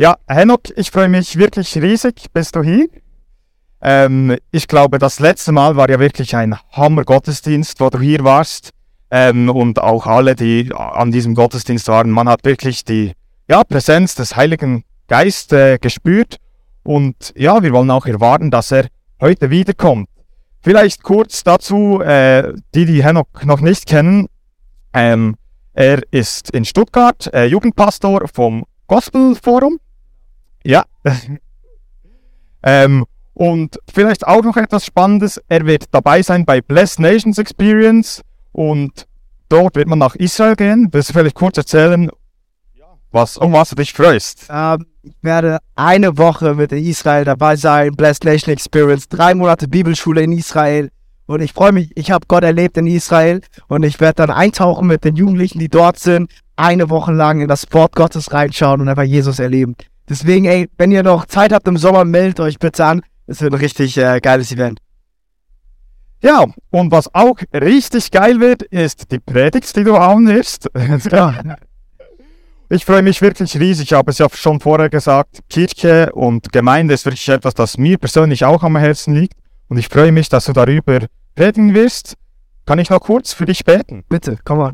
Ja, Henok, ich freue mich wirklich riesig, bist du hier. Ähm, ich glaube, das letzte Mal war ja wirklich ein Hammer-Gottesdienst, wo du hier warst. Ähm, und auch alle, die an diesem Gottesdienst waren. Man hat wirklich die ja, Präsenz des Heiligen Geistes äh, gespürt. Und ja, wir wollen auch erwarten, dass er heute wiederkommt. Vielleicht kurz dazu, äh, die, die Henok noch nicht kennen. Ähm, er ist in Stuttgart äh, Jugendpastor vom Gospel Forum. Ja. ähm, und vielleicht auch noch etwas Spannendes. Er wird dabei sein bei Blessed Nations Experience und dort wird man nach Israel gehen. Willst du vielleicht kurz erzählen, was, um was du dich freust? Ähm, ich werde eine Woche mit Israel dabei sein, Blessed Nation Experience, drei Monate Bibelschule in Israel. Und ich freue mich, ich habe Gott erlebt in Israel und ich werde dann eintauchen mit den Jugendlichen, die dort sind, eine Woche lang in das Wort Gottes reinschauen und einfach Jesus erleben. Deswegen, ey, wenn ihr noch Zeit habt im Sommer, meldet euch bitte an. Es wird ein richtig äh, geiles Event. Ja, und was auch richtig geil wird, ist die Predigt, die du haben wirst. Ich freue mich wirklich riesig. Ich habe es ja schon vorher gesagt, Kirche und Gemeinde ist wirklich etwas, das mir persönlich auch am Herzen liegt. Und ich freue mich, dass du darüber reden wirst. Kann ich noch kurz für dich beten? Bitte, komm mal.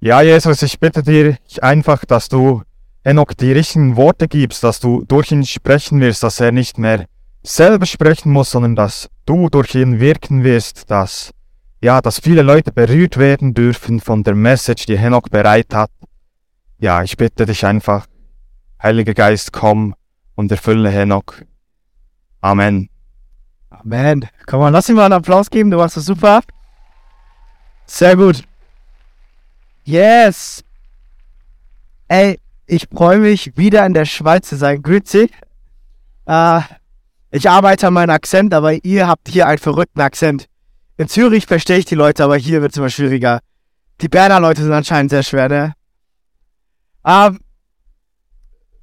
Ja, Jesus, ich bitte dir einfach, dass du Enoch die richtigen Worte gibst, dass du durch ihn sprechen wirst, dass er nicht mehr selber sprechen muss, sondern dass du durch ihn wirken wirst, dass ja, dass viele Leute berührt werden dürfen von der Message, die Henoch bereit hat ja, ich bitte dich einfach, Heiliger Geist, komm und erfülle Henoch. Amen. Amen. Komm mal, lass ihm mal einen Applaus geben, du machst das super. Sehr gut. Yes. Ey, ich freue mich, wieder in der Schweiz zu sein. Grüezi. Äh, ich arbeite an meinem Akzent, aber ihr habt hier einen verrückten Akzent. In Zürich verstehe ich die Leute, aber hier wird es immer schwieriger. Die Berner Leute sind anscheinend sehr schwer, ne? Ähm,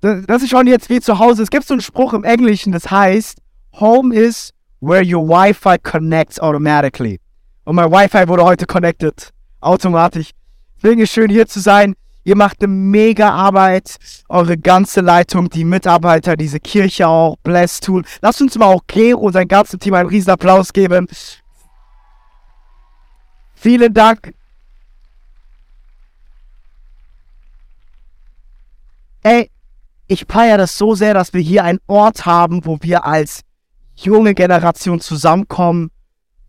das ist schon jetzt wie zu Hause. Es gibt so einen Spruch im Englischen, das heißt, Home is where your Wi-Fi connects automatically. Und mein Wi-Fi wurde heute connected. Automatisch. Deswegen ist schön hier zu sein. Ihr macht eine mega Arbeit. Eure ganze Leitung, die Mitarbeiter, diese Kirche auch, Bless Tool. Lasst uns mal auch Gero und sein ganzes Team einen riesen Applaus geben. Vielen Dank. Ey, ich feiere das so sehr, dass wir hier einen Ort haben, wo wir als junge Generation zusammenkommen,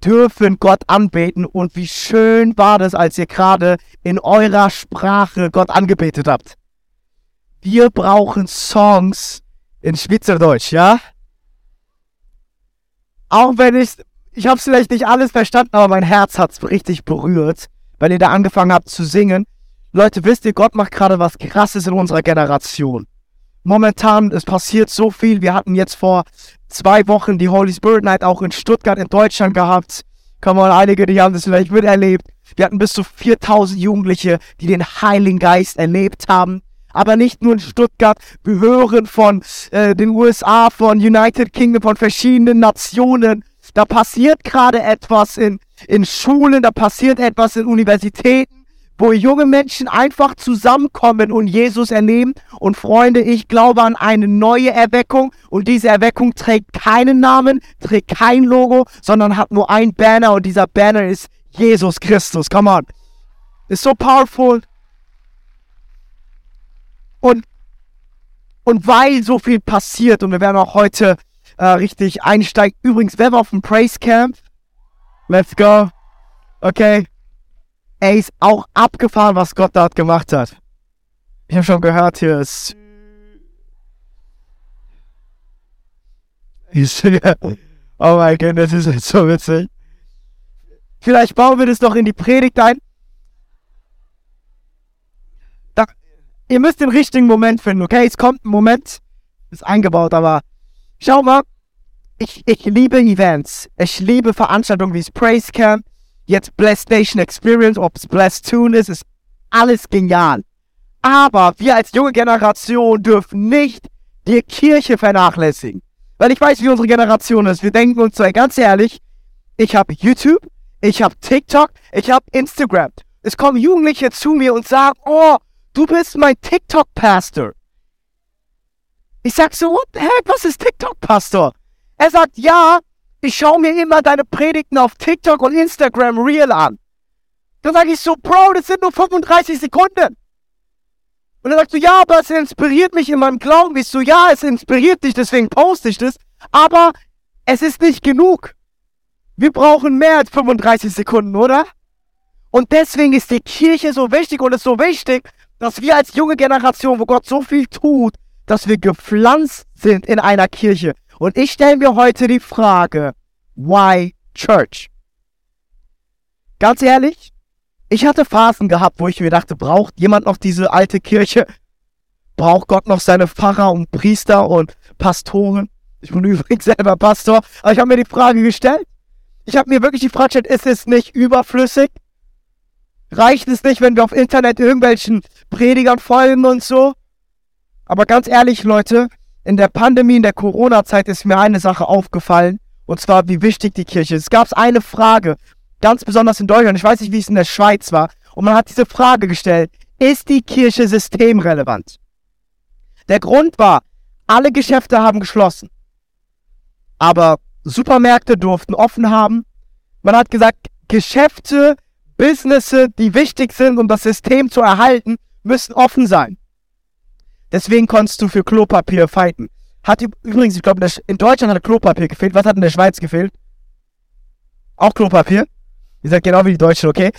dürfen Gott anbeten. Und wie schön war das, als ihr gerade in eurer Sprache Gott angebetet habt. Wir brauchen Songs in Schweizerdeutsch, ja? Auch wenn ich, ich habe vielleicht nicht alles verstanden, aber mein Herz hat es richtig berührt, weil ihr da angefangen habt zu singen. Leute, wisst ihr, Gott macht gerade was Krasses in unserer Generation. Momentan, es passiert so viel. Wir hatten jetzt vor zwei Wochen die Holy Spirit Night auch in Stuttgart in Deutschland gehabt. Kann man einige, die haben das vielleicht miterlebt. Wir hatten bis zu 4000 Jugendliche, die den Heiligen Geist erlebt haben. Aber nicht nur in Stuttgart. Wir hören von äh, den USA, von United Kingdom, von verschiedenen Nationen. Da passiert gerade etwas in, in Schulen, da passiert etwas in Universitäten wo junge Menschen einfach zusammenkommen und Jesus erleben. Und Freunde, ich glaube an eine neue Erweckung. Und diese Erweckung trägt keinen Namen, trägt kein Logo, sondern hat nur ein Banner. Und dieser Banner ist Jesus Christus. Come on. Ist so powerful. Und, und weil so viel passiert, und wir werden auch heute äh, richtig einsteigen. Übrigens, wer war auf dem Praise Camp? Let's go. Okay. Ey, ist auch abgefahren, was Gott dort gemacht hat. Ich habe schon gehört, hier ist. Oh mein Gott, das ist jetzt so witzig. Vielleicht bauen wir das noch in die Predigt ein. Da, ihr müsst den richtigen Moment finden, okay? Es kommt ein Moment, ist eingebaut, aber schau mal, ich, ich liebe Events. Ich liebe Veranstaltungen wie das Praise Camp jetzt Blessed Nation Experience, ob es Tune ist, ist alles genial. Aber wir als junge Generation dürfen nicht die Kirche vernachlässigen. Weil ich weiß, wie unsere Generation ist. Wir denken uns so, ganz ehrlich, ich habe YouTube, ich habe TikTok, ich habe Instagram. Es kommen Jugendliche zu mir und sagen, oh, du bist mein TikTok-Pastor. Ich sag so, what the heck, was ist TikTok, Pastor? Er sagt, ja, ich schaue mir immer deine Predigten auf TikTok und Instagram Real an. Dann sage ich so, Bro, das sind nur 35 Sekunden. Und er sagt so, ja, aber es inspiriert mich in meinem Glauben. Ich so, ja, es inspiriert dich, deswegen poste ich das. Aber es ist nicht genug. Wir brauchen mehr als 35 Sekunden, oder? Und deswegen ist die Kirche so wichtig und es ist so wichtig, dass wir als junge Generation, wo Gott so viel tut, dass wir gepflanzt sind in einer Kirche. Und ich stelle mir heute die Frage, why Church? Ganz ehrlich, ich hatte Phasen gehabt, wo ich mir dachte, braucht jemand noch diese alte Kirche? Braucht Gott noch seine Pfarrer und Priester und Pastoren? Ich bin übrigens selber Pastor, aber ich habe mir die Frage gestellt. Ich habe mir wirklich die Frage gestellt, ist es nicht überflüssig? Reicht es nicht, wenn wir auf Internet irgendwelchen Predigern folgen und so? Aber ganz ehrlich, Leute, in der Pandemie, in der Corona-Zeit ist mir eine Sache aufgefallen. Und zwar, wie wichtig die Kirche ist. Es gab eine Frage, ganz besonders in Deutschland. Ich weiß nicht, wie es in der Schweiz war. Und man hat diese Frage gestellt. Ist die Kirche systemrelevant? Der Grund war, alle Geschäfte haben geschlossen. Aber Supermärkte durften offen haben. Man hat gesagt, Geschäfte, Businesses, die wichtig sind, um das System zu erhalten, müssen offen sein. Deswegen konntest du für Klopapier fighten. Hat übrigens, ich glaube, in Deutschland hat Klopapier gefehlt. Was hat in der Schweiz gefehlt? Auch Klopapier? Ihr seid genau wie die Deutschen, okay?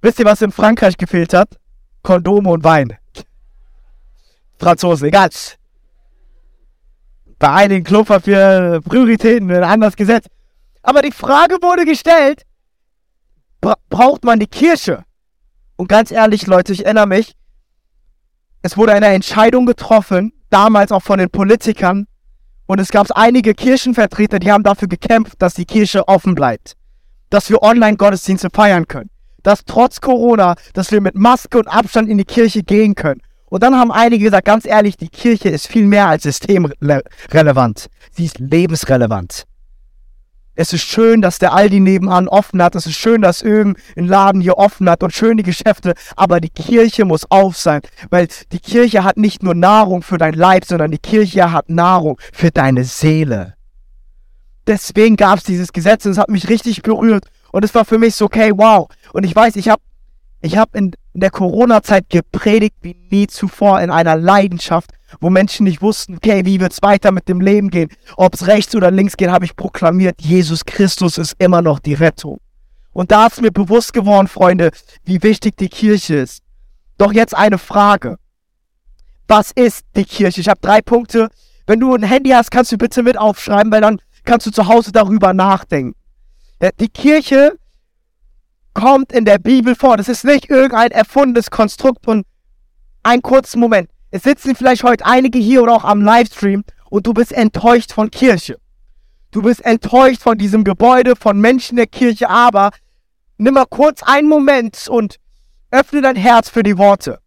Wisst ihr, was in Frankreich gefehlt hat? Kondome und Wein. Franzosen, egal bei einigen Klopapier-Prioritäten werden anders gesetzt. Aber die Frage wurde gestellt, bra braucht man die Kirche? Und ganz ehrlich, Leute, ich erinnere mich, es wurde eine Entscheidung getroffen, damals auch von den Politikern, und es gab einige Kirchenvertreter, die haben dafür gekämpft, dass die Kirche offen bleibt. Dass wir Online-Gottesdienste feiern können. Dass trotz Corona, dass wir mit Maske und Abstand in die Kirche gehen können. Und dann haben einige gesagt, ganz ehrlich, die Kirche ist viel mehr als systemrelevant. Sie ist lebensrelevant. Es ist schön, dass der Aldi nebenan offen hat. Es ist schön, dass irgendein Laden hier offen hat und schöne Geschäfte. Aber die Kirche muss auf sein, weil die Kirche hat nicht nur Nahrung für dein Leib, sondern die Kirche hat Nahrung für deine Seele. Deswegen gab es dieses Gesetz und es hat mich richtig berührt. Und es war für mich so, okay, wow. Und ich weiß, ich habe ich hab in in der Corona-Zeit gepredigt wie nie zuvor in einer Leidenschaft, wo Menschen nicht wussten, okay, wie wird's weiter mit dem Leben gehen, ob es rechts oder links geht, habe ich proklamiert, Jesus Christus ist immer noch die Rettung. Und da ist mir bewusst geworden, Freunde, wie wichtig die Kirche ist. Doch jetzt eine Frage. Was ist die Kirche? Ich habe drei Punkte. Wenn du ein Handy hast, kannst du bitte mit aufschreiben, weil dann kannst du zu Hause darüber nachdenken. Die Kirche kommt in der Bibel vor. Das ist nicht irgendein erfundenes Konstrukt und ein kurzen Moment. Es sitzen vielleicht heute einige hier oder auch am Livestream und du bist enttäuscht von Kirche. Du bist enttäuscht von diesem Gebäude, von Menschen der Kirche, aber nimm mal kurz einen Moment und öffne dein Herz für die Worte.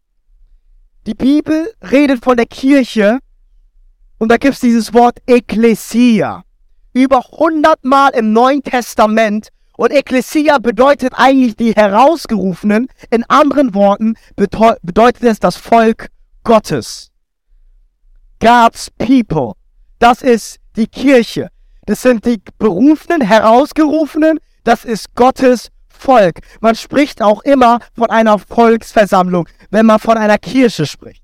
Die Bibel redet von der Kirche und da gibt es dieses Wort Ekklesia. Über hundertmal im Neuen Testament und Ekklesia bedeutet eigentlich die Herausgerufenen. In anderen Worten bedeutet es das Volk Gottes. God's people. Das ist die Kirche. Das sind die Berufenen, Herausgerufenen. Das ist Gottes Volk. Man spricht auch immer von einer Volksversammlung, wenn man von einer Kirche spricht.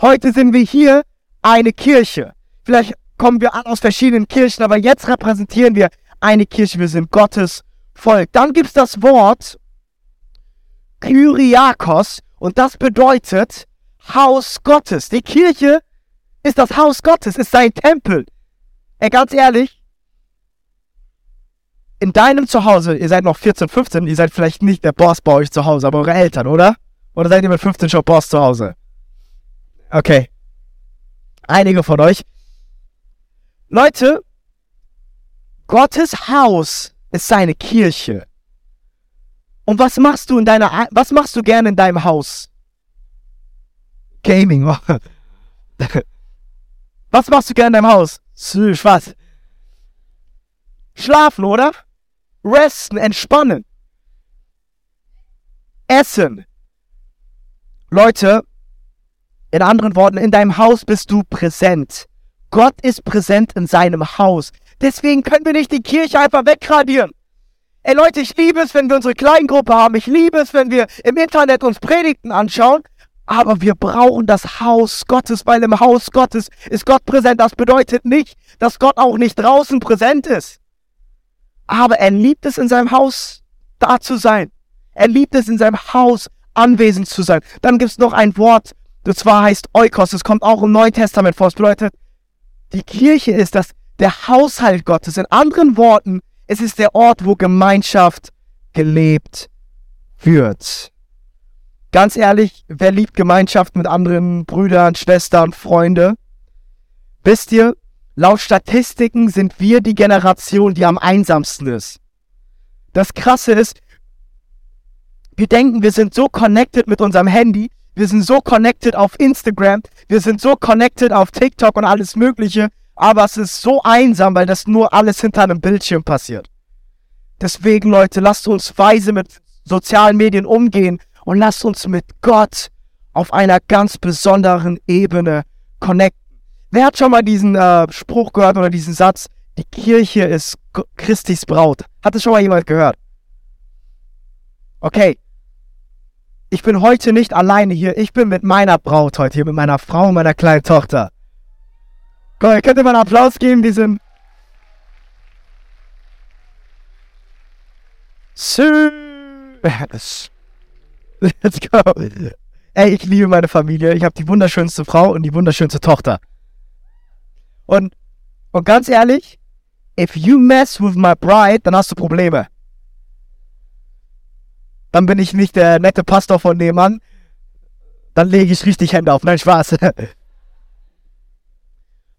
Heute sind wir hier eine Kirche. Vielleicht kommen wir an aus verschiedenen Kirchen, aber jetzt repräsentieren wir eine Kirche, wir sind Gottes Volk. Dann gibt es das Wort Kyriakos und das bedeutet Haus Gottes. Die Kirche ist das Haus Gottes, ist sein Tempel. Ey, ganz ehrlich, in deinem Zuhause, ihr seid noch 14, 15, ihr seid vielleicht nicht der Boss bei euch zu Hause, aber eure Eltern, oder? Oder seid ihr mit 15 schon Boss zu Hause? Okay. Einige von euch. Leute, Gottes Haus ist seine Kirche. Und was machst du in deiner, was machst du gerne in deinem Haus? Gaming. was machst du gerne in deinem Haus? Was? Schlafen, oder? Resten, entspannen. Essen. Leute, In anderen Worten, in deinem Haus bist du präsent. Gott ist präsent in seinem Haus. Deswegen können wir nicht die Kirche einfach wegradieren. Ey Leute, ich liebe es, wenn wir unsere Kleingruppe haben. Ich liebe es, wenn wir im Internet uns Predigten anschauen. Aber wir brauchen das Haus Gottes, weil im Haus Gottes ist Gott präsent. Das bedeutet nicht, dass Gott auch nicht draußen präsent ist. Aber er liebt es, in seinem Haus da zu sein. Er liebt es, in seinem Haus anwesend zu sein. Dann gibt es noch ein Wort, das zwar heißt Eukos. Das kommt auch im Neuen Testament vor. Das bedeutet, die Kirche ist das, der Haushalt Gottes. In anderen Worten, es ist der Ort, wo Gemeinschaft gelebt wird. Ganz ehrlich, wer liebt Gemeinschaft mit anderen Brüdern, Schwestern, Freunde? Wisst ihr, laut Statistiken sind wir die Generation, die am einsamsten ist. Das Krasse ist, wir denken, wir sind so connected mit unserem Handy, wir sind so connected auf Instagram, wir sind so connected auf TikTok und alles Mögliche, aber es ist so einsam, weil das nur alles hinter einem Bildschirm passiert. Deswegen, Leute, lasst uns weise mit sozialen Medien umgehen und lasst uns mit Gott auf einer ganz besonderen Ebene connecten. Wer hat schon mal diesen äh, Spruch gehört oder diesen Satz, die Kirche ist Christis Braut? Hat das schon mal jemand gehört? Okay. Ich bin heute nicht alleine hier. Ich bin mit meiner Braut heute hier, mit meiner Frau und meiner kleinen Tochter. Cool, könnt ihr mal einen Applaus geben, diesem. Let's go. Ey, ich liebe meine Familie. Ich habe die wunderschönste Frau und die wunderschönste Tochter. Und, und ganz ehrlich, if you mess with my bride, dann hast du Probleme. Dann bin ich nicht der nette Pastor von dem Mann. Dann lege ich richtig Hände auf. Nein, Spaß.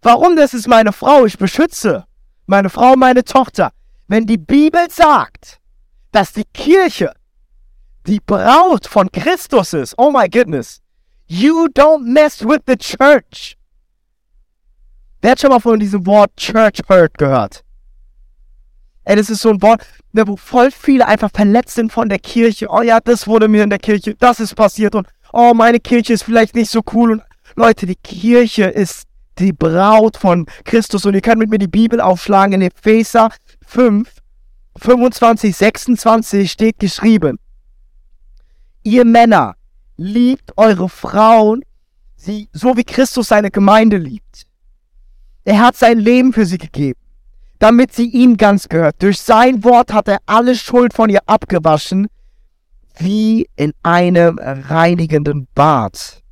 Warum? Das ist meine Frau. Ich beschütze meine Frau, meine Tochter. Wenn die Bibel sagt, dass die Kirche die Braut von Christus ist, oh my goodness, you don't mess with the church. Wer hat schon mal von diesem Wort Church Hurt gehört? Ey, das ist so ein Wort, ne, wo voll viele einfach verletzt sind von der Kirche. Oh ja, das wurde mir in der Kirche, das ist passiert und oh, meine Kirche ist vielleicht nicht so cool. Und Leute, die Kirche ist die Braut von Christus. Und ihr könnt mit mir die Bibel aufschlagen. In Epheser 5, 25, 26 steht geschrieben. Ihr Männer, liebt eure Frauen, sie, so wie Christus seine Gemeinde liebt. Er hat sein Leben für sie gegeben, damit sie ihm ganz gehört. Durch sein Wort hat er alle Schuld von ihr abgewaschen, wie in einem reinigenden Bad.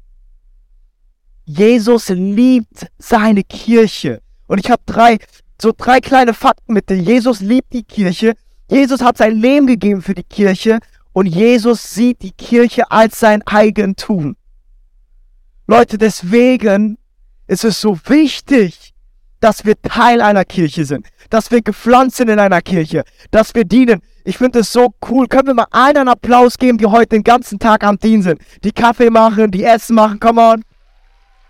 Jesus liebt seine Kirche. Und ich habe drei, so drei kleine Fakten mit dir. Jesus liebt die Kirche. Jesus hat sein Leben gegeben für die Kirche. Und Jesus sieht die Kirche als sein Eigentum. Leute, deswegen ist es so wichtig, dass wir Teil einer Kirche sind, dass wir gepflanzt sind in einer Kirche, dass wir dienen. Ich finde es so cool. Können wir mal allen einen Applaus geben, die heute den ganzen Tag am Dienen sind? Die Kaffee machen, die Essen machen, come on.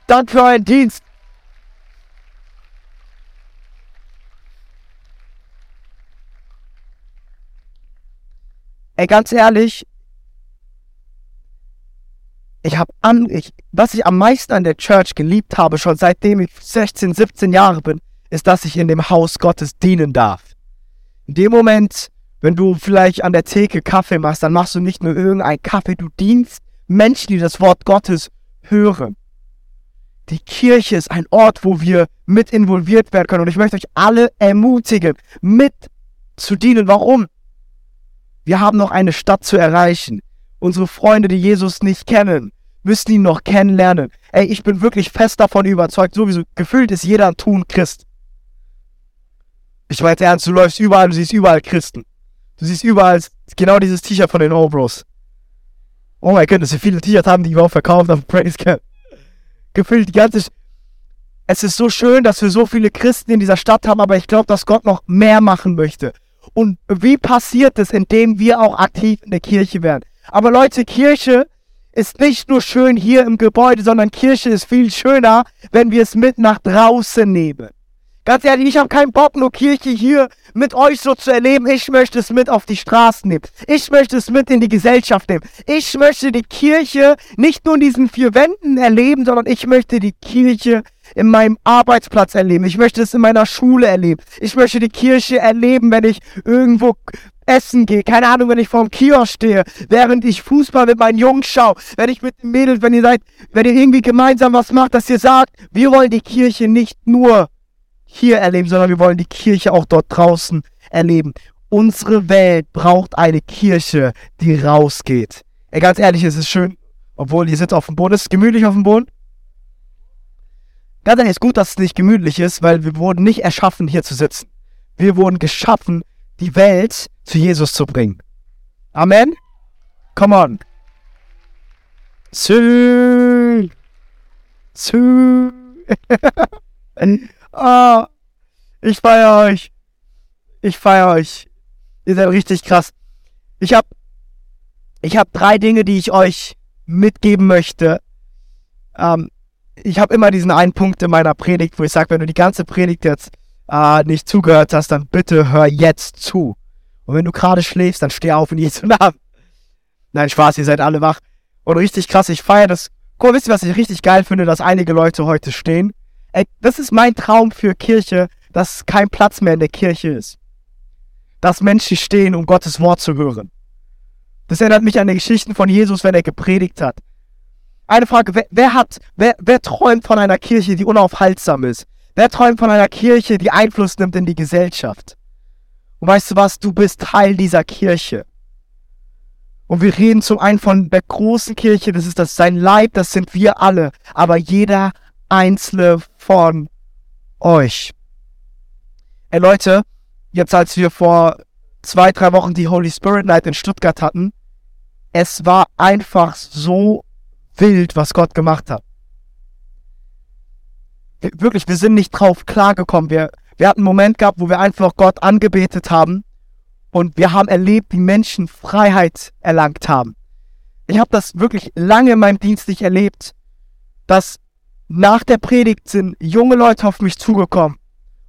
Dank für euren Dienst. Ey, ganz ehrlich, ich habe an, ich, was ich am meisten an der Church geliebt habe, schon seitdem ich 16, 17 Jahre bin, ist, dass ich in dem Haus Gottes dienen darf. In dem Moment, wenn du vielleicht an der Theke Kaffee machst, dann machst du nicht nur irgendeinen Kaffee, du dienst Menschen, die das Wort Gottes hören. Die Kirche ist ein Ort, wo wir mit involviert werden können. Und ich möchte euch alle ermutigen, mit zu dienen. Warum? Wir haben noch eine Stadt zu erreichen. Unsere Freunde, die Jesus nicht kennen, müssen ihn noch kennenlernen. Ey, ich bin wirklich fest davon überzeugt, sowieso gefühlt ist jeder ein Tun Christ. Ich meine ernst, du läufst überall, du siehst überall Christen. Du siehst überall genau dieses T-Shirt von den Obros. Oh mein Gott, wie viele T-Shirts haben die überhaupt verkauft auf Praise Camp? Gefühlt die ganze. Es ist so schön, dass wir so viele Christen in dieser Stadt haben, aber ich glaube, dass Gott noch mehr machen möchte. Und wie passiert es, indem wir auch aktiv in der Kirche werden? Aber Leute, Kirche ist nicht nur schön hier im Gebäude, sondern Kirche ist viel schöner, wenn wir es mit nach draußen nehmen. Ganz ehrlich, ich habe keinen Bock, nur Kirche hier mit euch so zu erleben. Ich möchte es mit auf die Straßen nehmen. Ich möchte es mit in die Gesellschaft nehmen. Ich möchte die Kirche nicht nur in diesen vier Wänden erleben, sondern ich möchte die Kirche in meinem Arbeitsplatz erleben. Ich möchte es in meiner Schule erleben. Ich möchte die Kirche erleben, wenn ich irgendwo essen gehe. Keine Ahnung, wenn ich vorm Kiosk stehe, während ich Fußball mit meinen Jungs schaue, wenn ich mit den Mädels, wenn ihr seid, wenn ihr irgendwie gemeinsam was macht, dass ihr sagt, wir wollen die Kirche nicht nur hier erleben, sondern wir wollen die Kirche auch dort draußen erleben. Unsere Welt braucht eine Kirche, die rausgeht. Ey, ganz ehrlich, es ist schön, obwohl ihr sitzt auf dem Boden. Ist es gemütlich auf dem Boden? Ganz ehrlich, ist gut, dass es nicht gemütlich ist, weil wir wurden nicht erschaffen, hier zu sitzen. Wir wurden geschaffen, die Welt zu Jesus zu bringen. Amen? Come on. Sü. Sü. ah, ich feiere euch. Ich feiere euch. Ihr seid richtig krass. Ich habe ich hab drei Dinge, die ich euch mitgeben möchte. Ähm, ich habe immer diesen einen Punkt in meiner Predigt, wo ich sage, wenn du die ganze Predigt jetzt äh, nicht zugehört hast, dann bitte hör jetzt zu. Und wenn du gerade schläfst, dann steh auf in Jesu Namen. Nein, Spaß, ihr seid alle wach. Und richtig krass, ich feiere das. Guck mal, wisst ihr, was ich richtig geil finde, dass einige Leute heute stehen? Ey, das ist mein Traum für Kirche, dass kein Platz mehr in der Kirche ist. Dass Menschen stehen, um Gottes Wort zu hören. Das erinnert mich an die Geschichten von Jesus, wenn er gepredigt hat. Eine Frage, wer, wer hat, wer, wer träumt von einer Kirche, die unaufhaltsam ist? Wer träumt von einer Kirche, die Einfluss nimmt in die Gesellschaft? Und weißt du was? Du bist Teil dieser Kirche. Und wir reden zum einen von der großen Kirche, das ist das sein Leib, das sind wir alle. Aber jeder einzelne von euch. Ey Leute, jetzt als wir vor zwei, drei Wochen die Holy Spirit Night in Stuttgart hatten, es war einfach so wild, was Gott gemacht hat wirklich, wir sind nicht drauf klargekommen. Wir, wir hatten einen Moment gehabt, wo wir einfach Gott angebetet haben und wir haben erlebt, wie Menschen Freiheit erlangt haben. Ich habe das wirklich lange in meinem Dienst nicht erlebt, dass nach der Predigt sind junge Leute auf mich zugekommen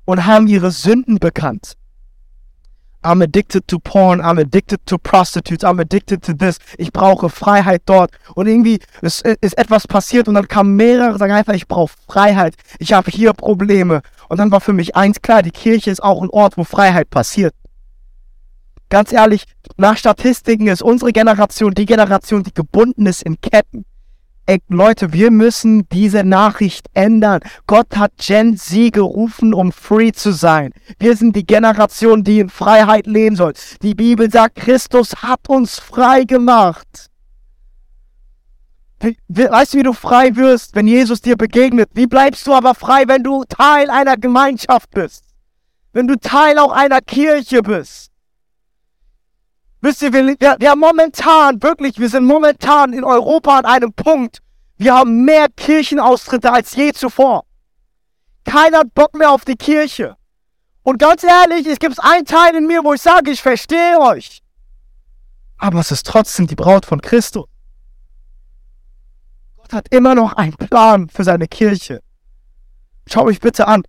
und haben ihre Sünden bekannt. I'm addicted to porn, I'm addicted to prostitutes, I'm addicted to this. Ich brauche Freiheit dort. Und irgendwie ist, ist etwas passiert und dann kamen mehrere, sagen einfach, ich brauche Freiheit. Ich habe hier Probleme. Und dann war für mich eins klar, die Kirche ist auch ein Ort, wo Freiheit passiert. Ganz ehrlich, nach Statistiken ist unsere Generation die Generation, die gebunden ist in Ketten. Ey, Leute, wir müssen diese Nachricht ändern. Gott hat Gen Z gerufen, um free zu sein. Wir sind die Generation, die in Freiheit leben soll. Die Bibel sagt, Christus hat uns frei gemacht. Weißt du, wie du frei wirst, wenn Jesus dir begegnet? Wie bleibst du aber frei, wenn du Teil einer Gemeinschaft bist? Wenn du Teil auch einer Kirche bist? Wisst ihr, wir, wir, wir haben momentan, wirklich, wir sind momentan in Europa an einem Punkt, wir haben mehr Kirchenaustritte als je zuvor. Keiner hat Bock mehr auf die Kirche. Und ganz ehrlich, es gibt einen Teil in mir, wo ich sage, ich verstehe euch. Aber es ist trotzdem die Braut von Christus. Gott hat immer noch einen Plan für seine Kirche. Schau mich bitte an.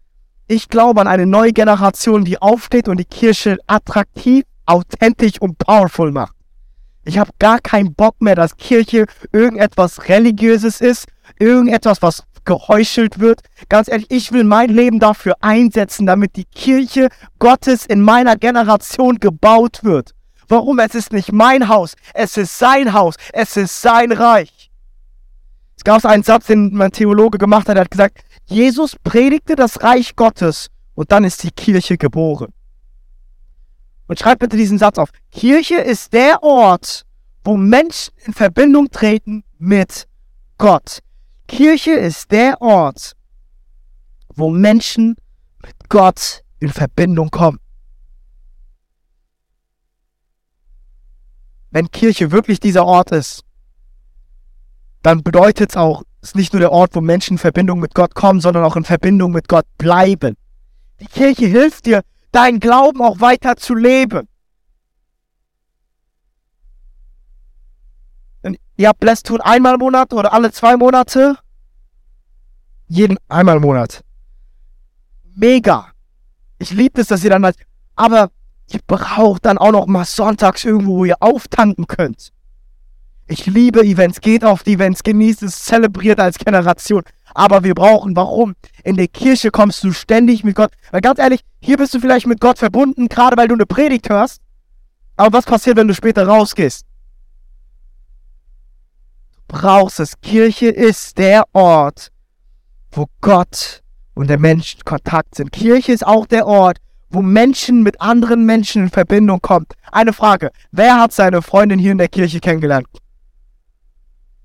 Ich glaube an eine neue Generation, die aufsteht und die Kirche attraktiv authentisch und powerful macht. Ich habe gar keinen Bock mehr, dass Kirche irgendetwas Religiöses ist, irgendetwas, was geheuchelt wird. Ganz ehrlich, ich will mein Leben dafür einsetzen, damit die Kirche Gottes in meiner Generation gebaut wird. Warum? Es ist nicht mein Haus, es ist sein Haus, es ist sein Reich. Es gab einen Satz, den mein Theologe gemacht hat, er hat gesagt, Jesus predigte das Reich Gottes und dann ist die Kirche geboren. Und schreibt bitte diesen Satz auf. Kirche ist der Ort, wo Menschen in Verbindung treten mit Gott. Kirche ist der Ort, wo Menschen mit Gott in Verbindung kommen. Wenn Kirche wirklich dieser Ort ist, dann bedeutet es auch, es ist nicht nur der Ort, wo Menschen in Verbindung mit Gott kommen, sondern auch in Verbindung mit Gott bleiben. Die Kirche hilft dir, deinen Glauben auch weiter zu leben. ihr habt Bless tun einmal im Monat oder alle zwei Monate? Jeden einmal im Monat. Mega. Ich liebe es, dass ihr dann halt, Aber ihr braucht dann auch noch mal sonntags irgendwo, wo ihr auftanken könnt. Ich liebe Events, geht auf die Events, genießt es, zelebriert als Generation. Aber wir brauchen, warum? In der Kirche kommst du ständig mit Gott. Weil ganz ehrlich, hier bist du vielleicht mit Gott verbunden, gerade weil du eine Predigt hörst. Aber was passiert, wenn du später rausgehst? Du brauchst es. Kirche ist der Ort, wo Gott und der Mensch in Kontakt sind. Kirche ist auch der Ort, wo Menschen mit anderen Menschen in Verbindung kommen. Eine Frage. Wer hat seine Freundin hier in der Kirche kennengelernt?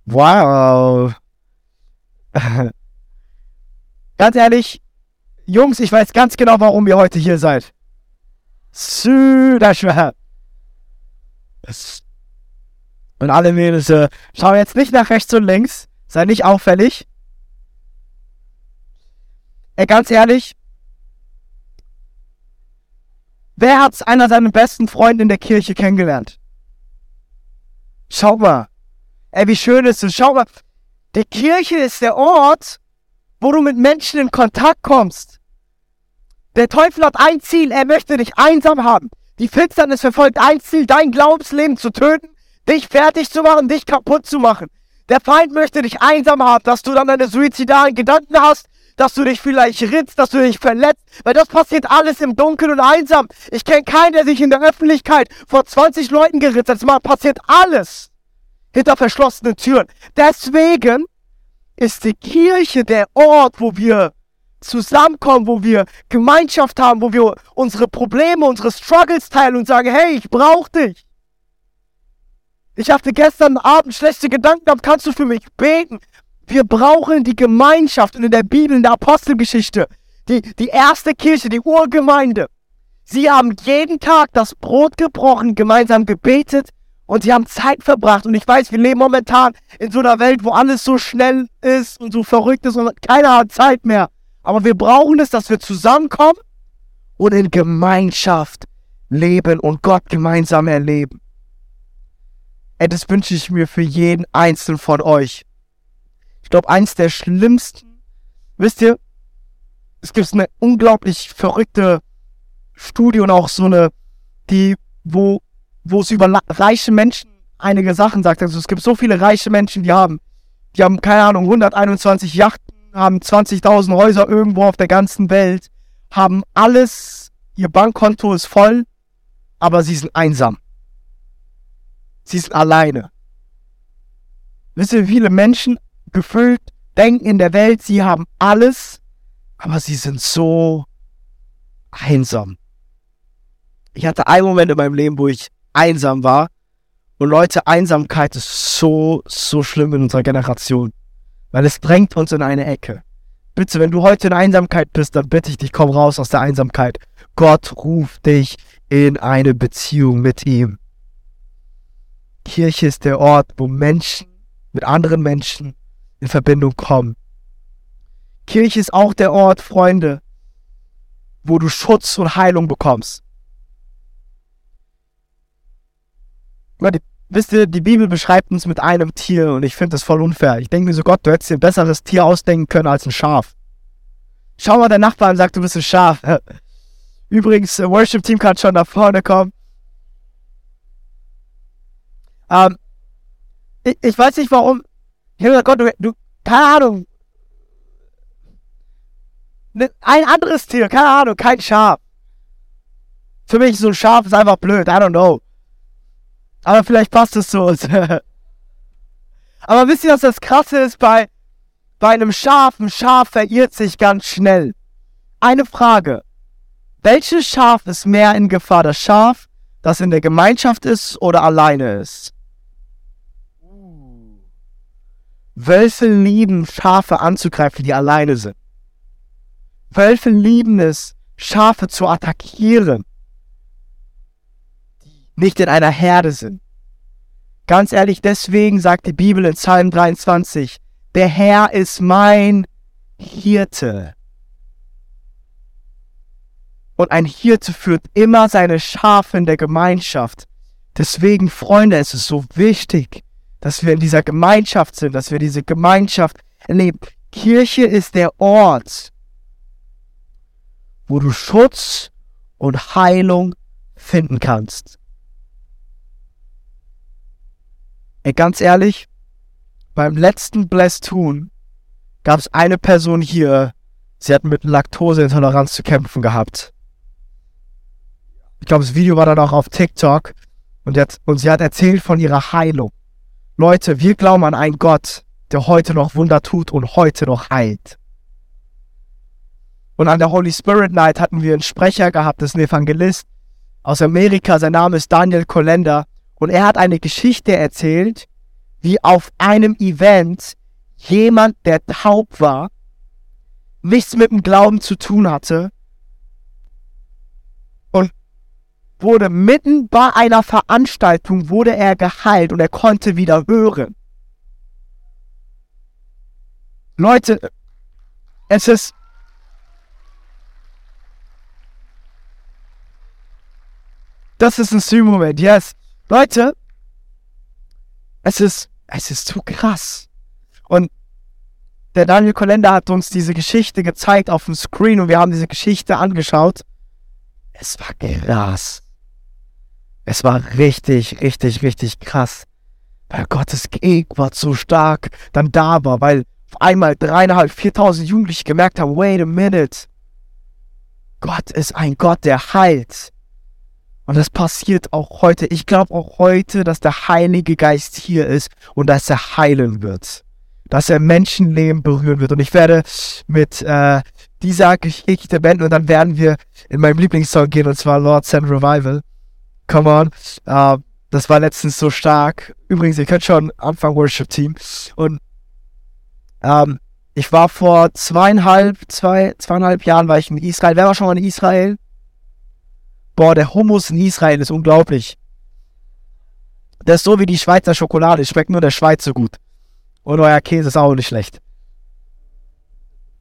Wow. ganz ehrlich, Jungs, ich weiß ganz genau, warum ihr heute hier seid. Super schwer. Und alle Mädels, äh, schau jetzt nicht nach rechts und links. Sei nicht auffällig. Ey, ganz ehrlich, wer hat einer seiner besten Freunde in der Kirche kennengelernt? Schau mal. Ey, wie schön ist es. Schau mal. Die Kirche ist der Ort, wo du mit Menschen in Kontakt kommst. Der Teufel hat ein Ziel. Er möchte dich einsam haben. Die Finsternis verfolgt ein Ziel, dein Glaubensleben zu töten, dich fertig zu machen, dich kaputt zu machen. Der Feind möchte dich einsam haben, dass du dann deine suizidalen Gedanken hast, dass du dich vielleicht ritzt, dass du dich verletzt, weil das passiert alles im Dunkeln und einsam. Ich kenne keinen, der sich in der Öffentlichkeit vor 20 Leuten geritzt hat. Das passiert alles hinter verschlossenen Türen. Deswegen ist die Kirche der Ort, wo wir zusammenkommen, wo wir Gemeinschaft haben, wo wir unsere Probleme, unsere Struggles teilen und sagen, hey, ich brauche dich. Ich hatte gestern Abend schlechte Gedanken gehabt, kannst du für mich beten? Wir brauchen die Gemeinschaft und in der Bibel, in der Apostelgeschichte, die, die erste Kirche, die Urgemeinde. Sie haben jeden Tag das Brot gebrochen, gemeinsam gebetet und sie haben Zeit verbracht. Und ich weiß, wir leben momentan in so einer Welt, wo alles so schnell ist und so verrückt ist und keiner hat Zeit mehr. Aber wir brauchen es, dass wir zusammenkommen und in Gemeinschaft leben und Gott gemeinsam erleben. Ey, das wünsche ich mir für jeden einzelnen von euch. Ich glaube, eins der schlimmsten, wisst ihr, es gibt eine unglaublich verrückte Studie und auch so eine, die, wo wo es über reiche Menschen einige Sachen sagt. Also es gibt so viele reiche Menschen, die haben, die haben, keine Ahnung, 121 Yachten, haben 20.000 Häuser irgendwo auf der ganzen Welt, haben alles, ihr Bankkonto ist voll, aber sie sind einsam. Sie sind alleine. Wisst ihr, viele Menschen gefüllt denken in der Welt, sie haben alles, aber sie sind so einsam. Ich hatte einen Moment in meinem Leben, wo ich einsam war. Und Leute, Einsamkeit ist so, so schlimm in unserer Generation. Weil es drängt uns in eine Ecke. Bitte, wenn du heute in Einsamkeit bist, dann bitte ich dich, komm raus aus der Einsamkeit. Gott ruft dich in eine Beziehung mit ihm. Kirche ist der Ort, wo Menschen mit anderen Menschen in Verbindung kommen. Kirche ist auch der Ort, Freunde, wo du Schutz und Heilung bekommst. Die, wisst ihr, die Bibel beschreibt uns mit einem Tier und ich finde das voll unfair. Ich denke mir so, Gott, du hättest dir ein besseres Tier ausdenken können als ein Schaf. Schau mal der Nachbar und sag, du bist ein Schaf. Übrigens, äh, Worship Team kann schon nach vorne kommen. Ähm, ich, ich weiß nicht warum. Ich habe gesagt, Gott, du, du, keine Ahnung. Ne, ein anderes Tier, keine Ahnung, kein Schaf. Für mich so ein Schaf ist einfach blöd, I don't know. Aber vielleicht passt es zu uns. Aber wisst ihr, was das Krasse ist bei, bei einem Schaf? Ein Schaf verirrt sich ganz schnell. Eine Frage. Welches Schaf ist mehr in Gefahr? Das Schaf, das in der Gemeinschaft ist oder alleine ist? Wölfe lieben Schafe anzugreifen, die alleine sind. Wölfe lieben es, Schafe zu attackieren nicht in einer Herde sind. Ganz ehrlich, deswegen sagt die Bibel in Psalm 23, der Herr ist mein Hirte. Und ein Hirte führt immer seine Schafe in der Gemeinschaft. Deswegen, Freunde, es ist so wichtig, dass wir in dieser Gemeinschaft sind, dass wir diese Gemeinschaft erleben. Kirche ist der Ort, wo du Schutz und Heilung finden kannst. Ey, ganz ehrlich, beim letzten Tun gab es eine Person hier, sie hat mit Laktoseintoleranz zu kämpfen gehabt. Ich glaube, das Video war dann auch auf TikTok und, hat, und sie hat erzählt von ihrer Heilung. Leute, wir glauben an einen Gott, der heute noch Wunder tut und heute noch heilt. Und an der Holy Spirit Night hatten wir einen Sprecher gehabt, das ist ein Evangelist aus Amerika, sein Name ist Daniel Kolender. Und er hat eine Geschichte erzählt, wie auf einem Event jemand, der taub war, nichts mit dem Glauben zu tun hatte und wurde mitten bei einer Veranstaltung wurde er geheilt und er konnte wieder hören. Leute, es ist Das ist ein Stream-Moment, yes. Leute, es ist, es ist zu krass. Und der Daniel Kolender hat uns diese Geschichte gezeigt auf dem Screen und wir haben diese Geschichte angeschaut. Es war krass. Es war richtig, richtig, richtig krass. Weil Gottes Gegenwart so stark dann da war, weil auf einmal dreieinhalb, viertausend Jugendliche gemerkt haben, wait a minute. Gott ist ein Gott, der heilt. Und das passiert auch heute. Ich glaube auch heute, dass der Heilige Geist hier ist und dass er heilen wird. Dass er Menschenleben berühren wird. Und ich werde mit äh, dieser Geschichte beenden und dann werden wir in meinem Lieblingssong gehen und zwar Lord Send Revival. Come on. Uh, das war letztens so stark. Übrigens, ihr könnt schon anfangen, Worship Team. Und ähm, ich war vor zweieinhalb, zwei, zweieinhalb Jahren war ich in Israel. Wer war schon mal in Israel? Boah, der Hummus in Israel ist unglaublich. Der ist so wie die Schweizer Schokolade. Schmeckt nur der Schweiz so gut. Und euer Käse ist auch nicht schlecht.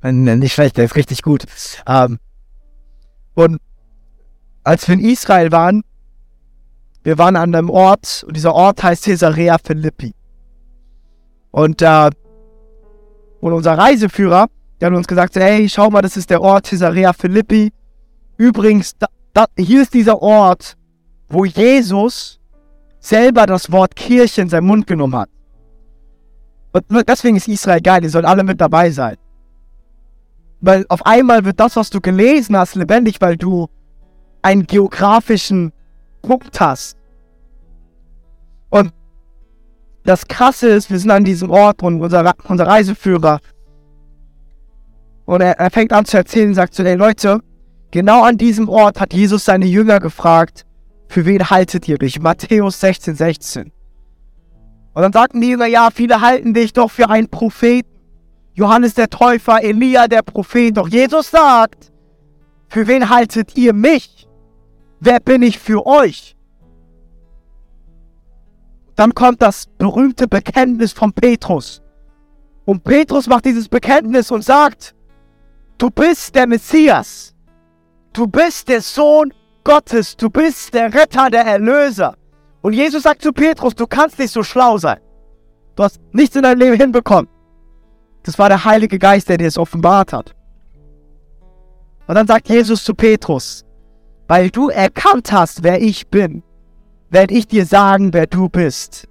Nicht schlecht, der ist richtig gut. Ähm, und als wir in Israel waren, wir waren an einem Ort, und dieser Ort heißt Caesarea Philippi. Und, äh, und unser Reiseführer, der hat uns gesagt, hey, schau mal, das ist der Ort Caesarea Philippi. Übrigens, da, hier ist dieser Ort, wo Jesus selber das Wort Kirche in seinen Mund genommen hat. Und deswegen ist Israel geil, die sollen alle mit dabei sein. Weil auf einmal wird das, was du gelesen hast, lebendig, weil du einen geografischen Punkt hast. Und das Krasse ist, wir sind an diesem Ort und unser, unser Reiseführer und er, er fängt an zu erzählen sagt so, ey Leute, Genau an diesem Ort hat Jesus seine Jünger gefragt, für wen haltet ihr mich? Matthäus 16, 16. Und dann sagten die Jünger, ja, viele halten dich doch für einen Propheten. Johannes der Täufer, Elia der Prophet. Doch Jesus sagt, für wen haltet ihr mich? Wer bin ich für euch? Dann kommt das berühmte Bekenntnis von Petrus. Und Petrus macht dieses Bekenntnis und sagt, du bist der Messias. Du bist der Sohn Gottes. Du bist der Retter, der Erlöser. Und Jesus sagt zu Petrus, du kannst nicht so schlau sein. Du hast nichts in deinem Leben hinbekommen. Das war der Heilige Geist, der dir es offenbart hat. Und dann sagt Jesus zu Petrus, weil du erkannt hast, wer ich bin, werde ich dir sagen, wer du bist.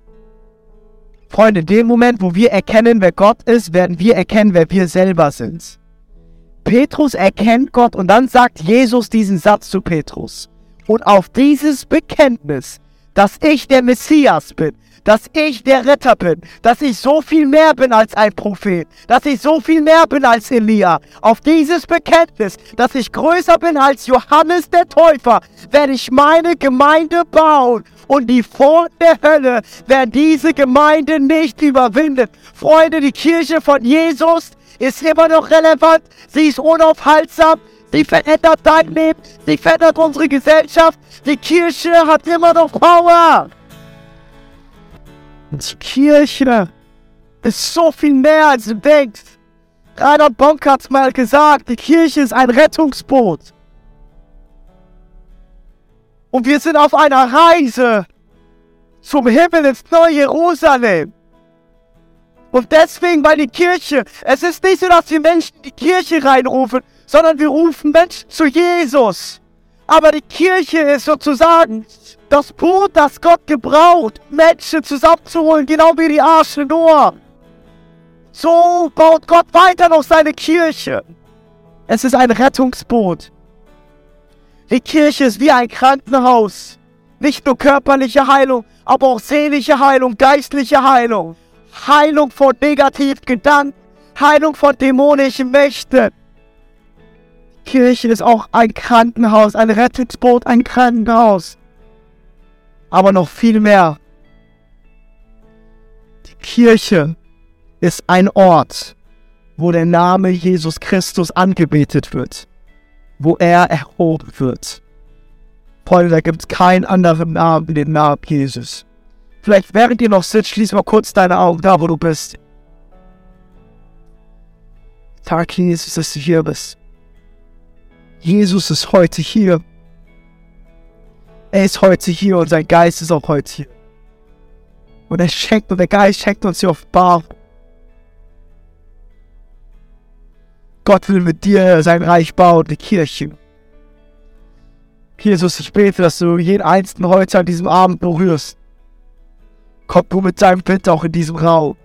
Freunde, in dem Moment, wo wir erkennen, wer Gott ist, werden wir erkennen, wer wir selber sind. Petrus erkennt Gott und dann sagt Jesus diesen Satz zu Petrus. Und auf dieses Bekenntnis, dass ich der Messias bin, dass ich der Retter bin, dass ich so viel mehr bin als ein Prophet, dass ich so viel mehr bin als Elia. Auf dieses Bekenntnis, dass ich größer bin als Johannes der Täufer, werde ich meine Gemeinde bauen und die Pforten der Hölle werden diese Gemeinde nicht überwinden. Freunde, die Kirche von Jesus ist immer noch relevant, sie ist unaufhaltsam, sie verändert dein Leben, sie verändert unsere Gesellschaft, die Kirche hat immer noch Power. Die Kirche ist so viel mehr, als du denkst. Rainer Bonk hat's mal gesagt, die Kirche ist ein Rettungsboot. Und wir sind auf einer Reise zum Himmel ins neue Jerusalem. Und deswegen, weil die Kirche, es ist nicht so, dass wir Menschen die Kirche reinrufen, sondern wir rufen Menschen zu Jesus. Aber die Kirche ist sozusagen das Boot, das Gott gebraucht, Menschen zusammenzuholen, genau wie die Arche Noah. So baut Gott weiter noch seine Kirche. Es ist ein Rettungsboot. Die Kirche ist wie ein Krankenhaus. Nicht nur körperliche Heilung, aber auch seelische Heilung, geistliche Heilung. Heilung von negativen Gedanken, Heilung von dämonischen Mächten. Die Kirche ist auch ein Krankenhaus, ein Rettungsboot, ein Krankenhaus. Aber noch viel mehr. Die Kirche ist ein Ort, wo der Name Jesus Christus angebetet wird, wo er erhoben wird. Freunde, da gibt es keinen anderen Namen wie den Namen Jesus. Vielleicht während ihr noch sitzt, schließ mal kurz deine Augen da, wo du bist. Tag Jesus, dass du hier bist. Jesus ist heute hier. Er ist heute hier und sein Geist ist auch heute hier. Und er schenkt und der Geist schenkt uns die Offenbarung. Gott will mit dir sein Reich bauen, die Kirche. Jesus, ich bete, dass du jeden Einzelnen heute an diesem Abend berührst. Komm du mit deinem Bitte auch in diesem Raum.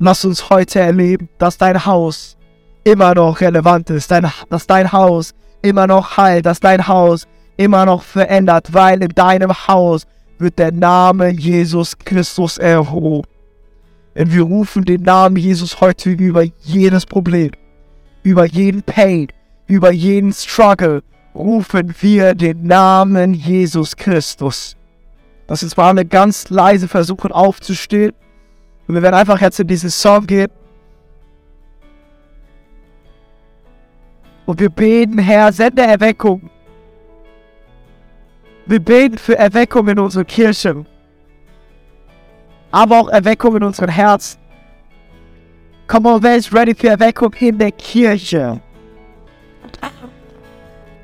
Lass uns heute erleben, dass dein Haus immer noch relevant ist, dein, dass dein Haus immer noch heilt, dass dein Haus immer noch verändert, weil in deinem Haus wird der Name Jesus Christus erhoben. Und wir rufen den Namen Jesus heute über jedes Problem, über jeden Pain, über jeden Struggle, rufen wir den Namen Jesus Christus. Lass uns mal alle ganz leise versuchen aufzustehen. Und wir werden einfach jetzt in diesen Song gehen. Und wir beten, Herr, sende Erweckung. Wir beten für Erweckung in unserer Kirche. Aber auch Erweckung in unseren Herzen. Come on, wer ist ready für Erweckung in der Kirche?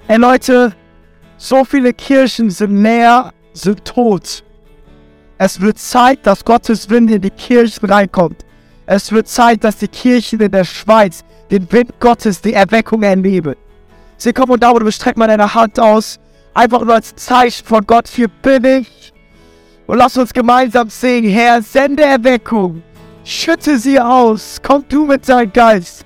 Hey Leute, so viele Kirchen sind leer, sind tot. Es wird Zeit, dass Gottes Wind in die Kirchen reinkommt. Es wird Zeit, dass die Kirchen in der Schweiz den Wind Gottes, die Erweckung erleben. Sie kommen und da, wo du streck mal deine Hand aus. Einfach nur als Zeichen von Gott, hier bin ich. Und lass uns gemeinsam singen, Herr, sende Erweckung. Schütte sie aus. Komm du mit deinem Geist.